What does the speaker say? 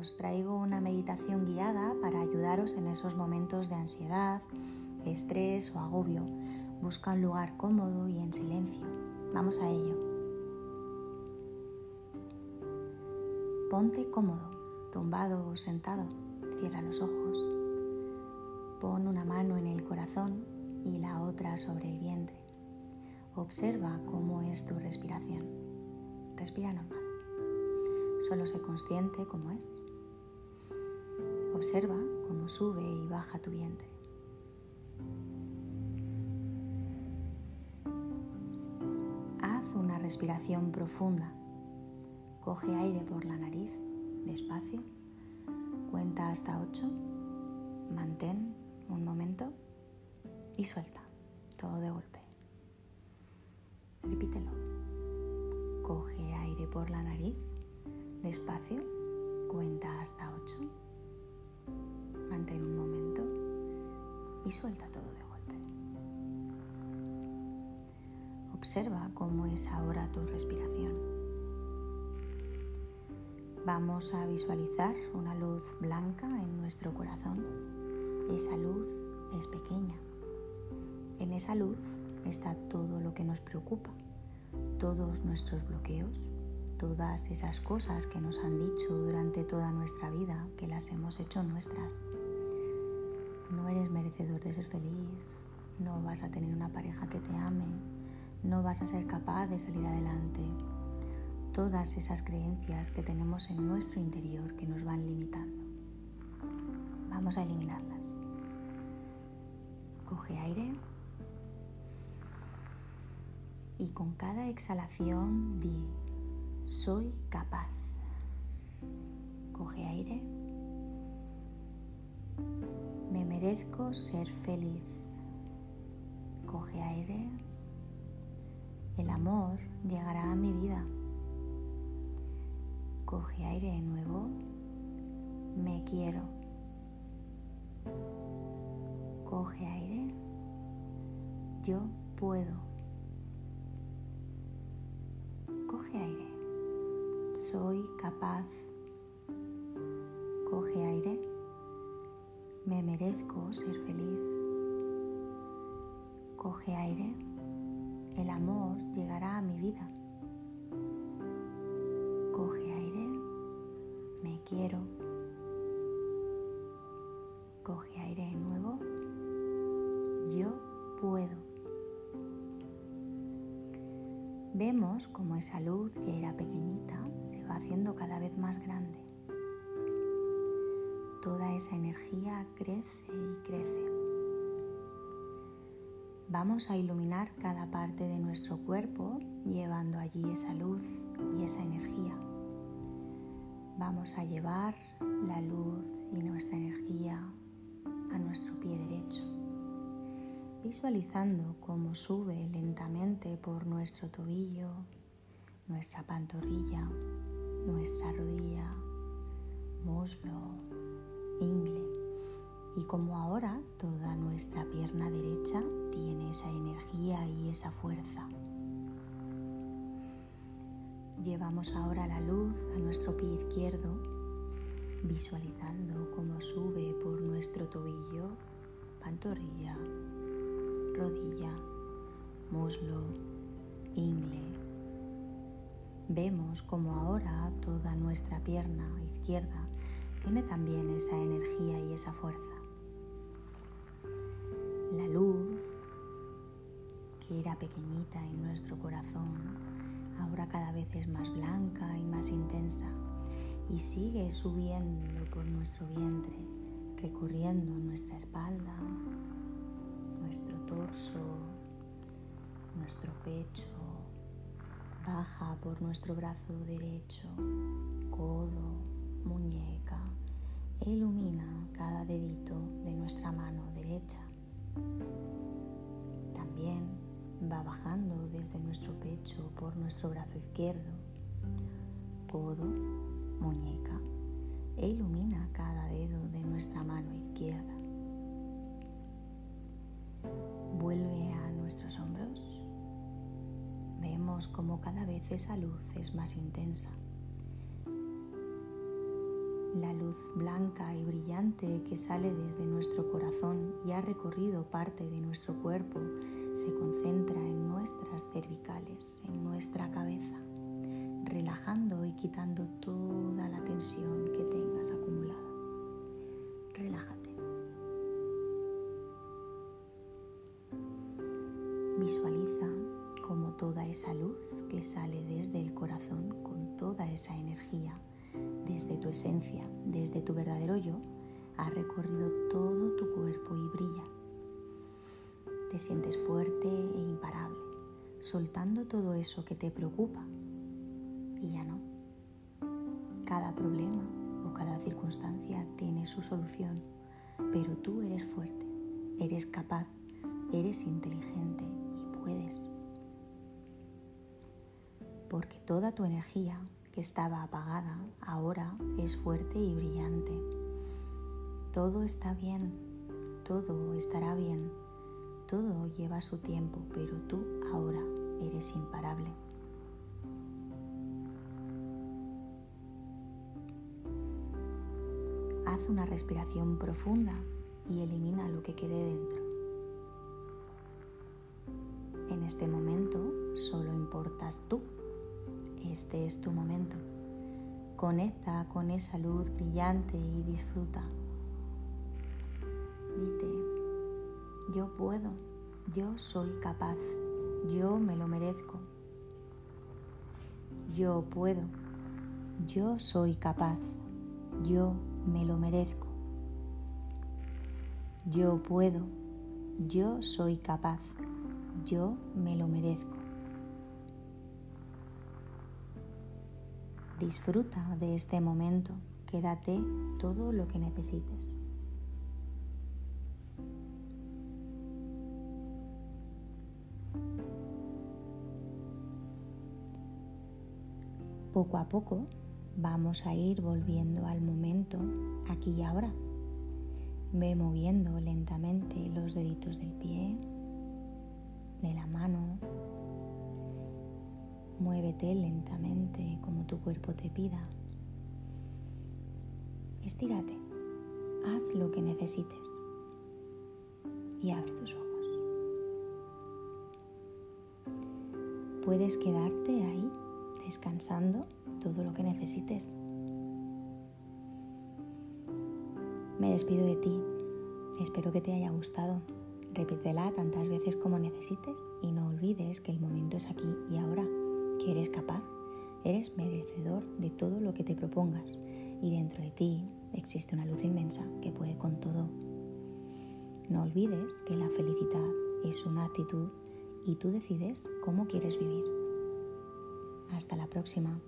os traigo una meditación guiada para ayudaros en esos momentos de ansiedad, estrés o agobio. Busca un lugar cómodo y en silencio. Vamos a ello. Ponte cómodo, tumbado o sentado. Cierra los ojos. Pon una mano en el corazón y la otra sobre el vientre. Observa cómo es tu respiración. Respira normal. Solo sé consciente cómo es. Observa cómo sube y baja tu vientre. Haz una respiración profunda. Coge aire por la nariz, despacio. Cuenta hasta 8. Mantén un momento y suelta todo de golpe. Repítelo. Coge aire por la nariz Despacio, cuenta hasta 8. Mantén un momento y suelta todo de golpe. Observa cómo es ahora tu respiración. Vamos a visualizar una luz blanca en nuestro corazón. Esa luz es pequeña. En esa luz está todo lo que nos preocupa, todos nuestros bloqueos, todas esas cosas que nos han dicho durante toda nuestra vida, que las hemos hecho nuestras. No eres merecedor de ser feliz, no vas a tener una pareja que te ame, no vas a ser capaz de salir adelante. Todas esas creencias que tenemos en nuestro interior que nos van limitando. Vamos a eliminarlas. Coge aire y con cada exhalación di soy capaz. Coge aire. Me merezco ser feliz. Coge aire. El amor llegará a mi vida. Coge aire de nuevo. Me quiero. Coge aire. Yo puedo. Soy capaz. Coge aire. Me merezco ser feliz. Coge aire. El amor llegará a mi vida. Coge aire. Me quiero. Coge aire de nuevo. Yo puedo. Vemos como esa luz que era pequeñita se va haciendo cada vez más grande. Toda esa energía crece y crece. Vamos a iluminar cada parte de nuestro cuerpo llevando allí esa luz y esa energía. Vamos a llevar la luz y nuestra energía a nuestro pie derecho visualizando cómo sube lentamente por nuestro tobillo, nuestra pantorrilla, nuestra rodilla, muslo, ingle y como ahora toda nuestra pierna derecha tiene esa energía y esa fuerza. Llevamos ahora la luz a nuestro pie izquierdo, visualizando cómo sube por nuestro tobillo, pantorrilla, rodilla, muslo, ingle. Vemos como ahora toda nuestra pierna izquierda tiene también esa energía y esa fuerza. La luz, que era pequeñita en nuestro corazón, ahora cada vez es más blanca y más intensa y sigue subiendo por nuestro vientre, recorriendo nuestra espalda, nuestro torso, nuestro pecho, baja por nuestro brazo derecho, codo, muñeca e ilumina cada dedito de nuestra mano derecha. También va bajando desde nuestro pecho por nuestro brazo izquierdo, codo, muñeca e ilumina cada dedo de nuestra mano izquierda. Vuelve a nuestros hombros. Vemos como cada vez esa luz es más intensa. La luz blanca y brillante que sale desde nuestro corazón y ha recorrido parte de nuestro cuerpo se concentra en nuestras cervicales, en nuestra cabeza, relajando y quitando toda la tensión que tengas acumulada. Relájate. Toda esa luz que sale desde el corazón con toda esa energía, desde tu esencia, desde tu verdadero yo, ha recorrido todo tu cuerpo y brilla. Te sientes fuerte e imparable, soltando todo eso que te preocupa y ya no. Cada problema o cada circunstancia tiene su solución, pero tú eres fuerte, eres capaz, eres inteligente y puedes porque toda tu energía que estaba apagada ahora es fuerte y brillante. Todo está bien, todo estará bien, todo lleva su tiempo, pero tú ahora eres imparable. Haz una respiración profunda y elimina lo que quede dentro. En este momento solo importas tú este es tu momento. Conecta con esa luz brillante y disfruta. Dite, yo puedo, yo soy capaz, yo me lo merezco. Yo puedo, yo soy capaz, yo me lo merezco. Yo puedo, yo soy capaz, yo me lo merezco. Disfruta de este momento, quédate todo lo que necesites. Poco a poco vamos a ir volviendo al momento aquí y ahora. Ve moviendo lentamente los deditos del pie, de la mano, Muévete lentamente como tu cuerpo te pida. Estírate, haz lo que necesites y abre tus ojos. Puedes quedarte ahí descansando todo lo que necesites. Me despido de ti. Espero que te haya gustado. Repítela tantas veces como necesites y no olvides que el momento es aquí y ahora que eres capaz, eres merecedor de todo lo que te propongas y dentro de ti existe una luz inmensa que puede con todo. No olvides que la felicidad es una actitud y tú decides cómo quieres vivir. Hasta la próxima.